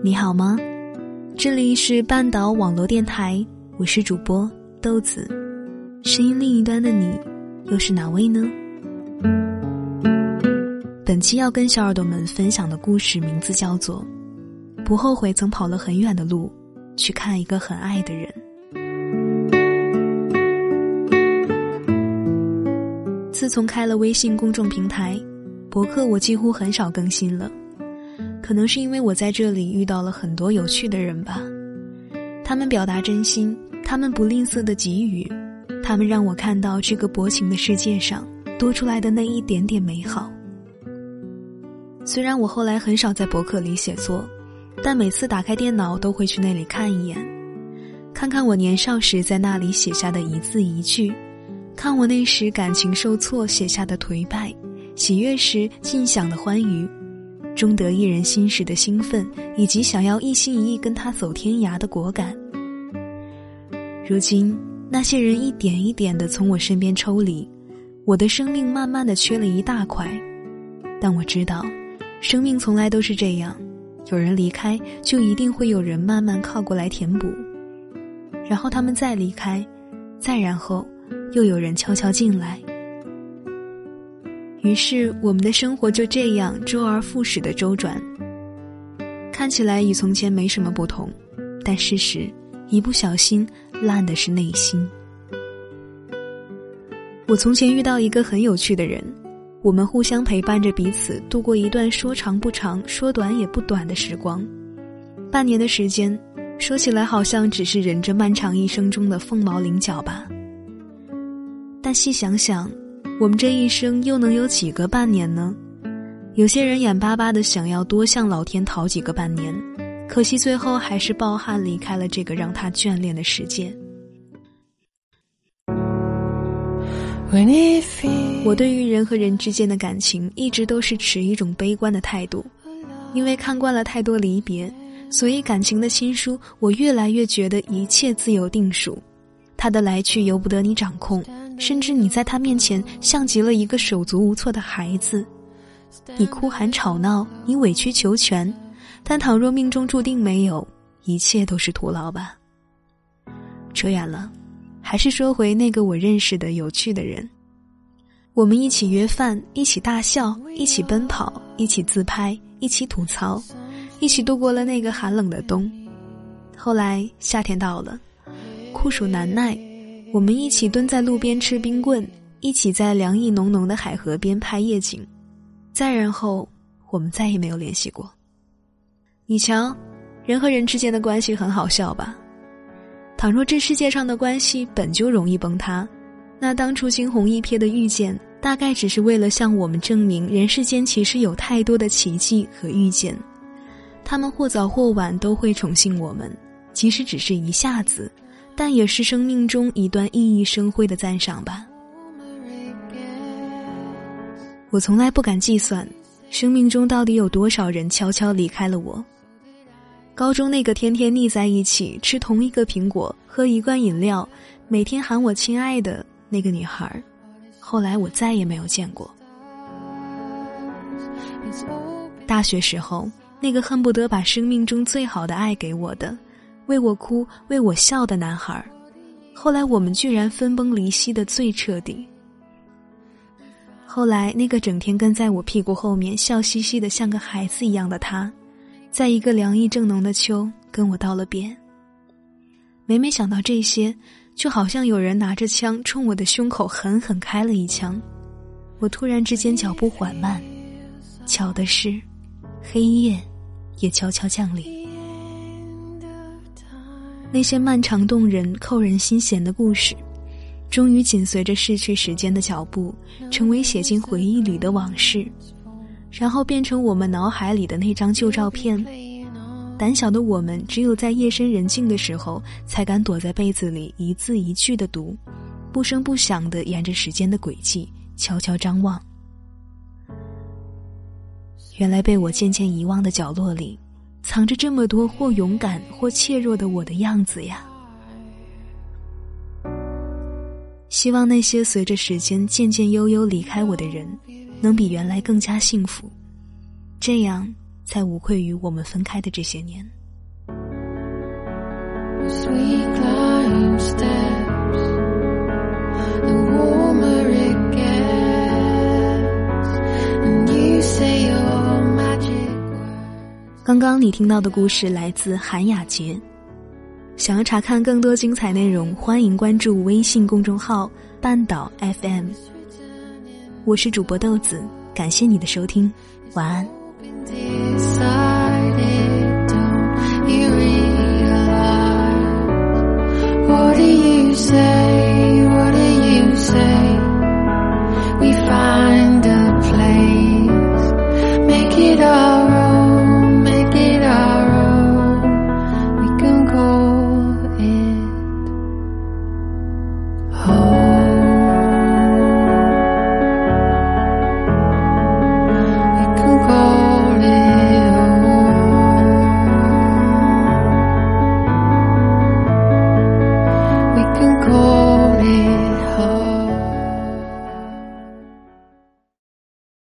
你好吗？这里是半岛网络电台，我是主播豆子。声音另一端的你，又是哪位呢？本期要跟小耳朵们分享的故事名字叫做《不后悔曾跑了很远的路去看一个很爱的人》。自从开了微信公众平台，博客我几乎很少更新了。可能是因为我在这里遇到了很多有趣的人吧，他们表达真心，他们不吝啬的给予，他们让我看到这个薄情的世界上多出来的那一点点美好。虽然我后来很少在博客里写作，但每次打开电脑都会去那里看一眼，看看我年少时在那里写下的一字一句，看我那时感情受挫写下的颓败，喜悦时尽享的欢愉。终得一人心时的兴奋，以及想要一心一意跟他走天涯的果敢。如今，那些人一点一点的从我身边抽离，我的生命慢慢的缺了一大块。但我知道，生命从来都是这样，有人离开，就一定会有人慢慢靠过来填补，然后他们再离开，再然后，又有人悄悄进来。于是，我们的生活就这样周而复始的周转。看起来与从前没什么不同，但事实，一不小心烂的是内心。我从前遇到一个很有趣的人，我们互相陪伴着彼此度过一段说长不长、说短也不短的时光。半年的时间，说起来好像只是人这漫长一生中的凤毛麟角吧。但细想想。我们这一生又能有几个半年呢？有些人眼巴巴的想要多向老天讨几个半年，可惜最后还是抱憾离开了这个让他眷恋的世界。我对于人和人之间的感情一直都是持一种悲观的态度，因为看惯了太多离别，所以感情的亲疏，我越来越觉得一切自有定数，他的来去由不得你掌控。甚至你在他面前像极了一个手足无措的孩子，你哭喊吵闹，你委曲求全，但倘若命中注定没有，一切都是徒劳吧。扯远了，还是说回那个我认识的有趣的人。我们一起约饭，一起大笑，一起奔跑，一起自拍，一起吐槽，一起度过了那个寒冷的冬。后来夏天到了，酷暑难耐。我们一起蹲在路边吃冰棍，一起在凉意浓浓的海河边拍夜景，再然后，我们再也没有联系过。你瞧，人和人之间的关系很好笑吧？倘若这世界上的关系本就容易崩塌，那当初惊鸿一瞥的遇见，大概只是为了向我们证明人世间其实有太多的奇迹和遇见，他们或早或晚都会宠幸我们，即使只是一下子。但也是生命中一段熠熠生辉的赞赏吧。我从来不敢计算，生命中到底有多少人悄悄离开了我。高中那个天天腻在一起吃同一个苹果、喝一罐饮料、每天喊我亲爱的那个女孩，后来我再也没有见过。大学时候，那个恨不得把生命中最好的爱给我的。为我哭，为我笑的男孩，后来我们居然分崩离析的最彻底。后来那个整天跟在我屁股后面笑嘻嘻的像个孩子一样的他，在一个凉意正浓的秋跟我道了别。每每想到这些，就好像有人拿着枪冲我的胸口狠狠开了一枪，我突然之间脚步缓慢，巧的是，黑夜也悄悄降临。那些漫长动人、扣人心弦的故事，终于紧随着逝去时间的脚步，成为写进回忆里的往事，然后变成我们脑海里的那张旧照片。胆小的我们，只有在夜深人静的时候，才敢躲在被子里一字一句的读，不声不响的沿着时间的轨迹悄悄张望。原来被我渐渐遗忘的角落里。藏着这么多或勇敢或怯弱的我的样子呀！希望那些随着时间渐渐悠悠离开我的人，能比原来更加幸福，这样才无愧于我们分开的这些年。刚刚你听到的故事来自韩雅洁。想要查看更多精彩内容，欢迎关注微信公众号“半岛 FM”。我是主播豆子，感谢你的收听，晚安。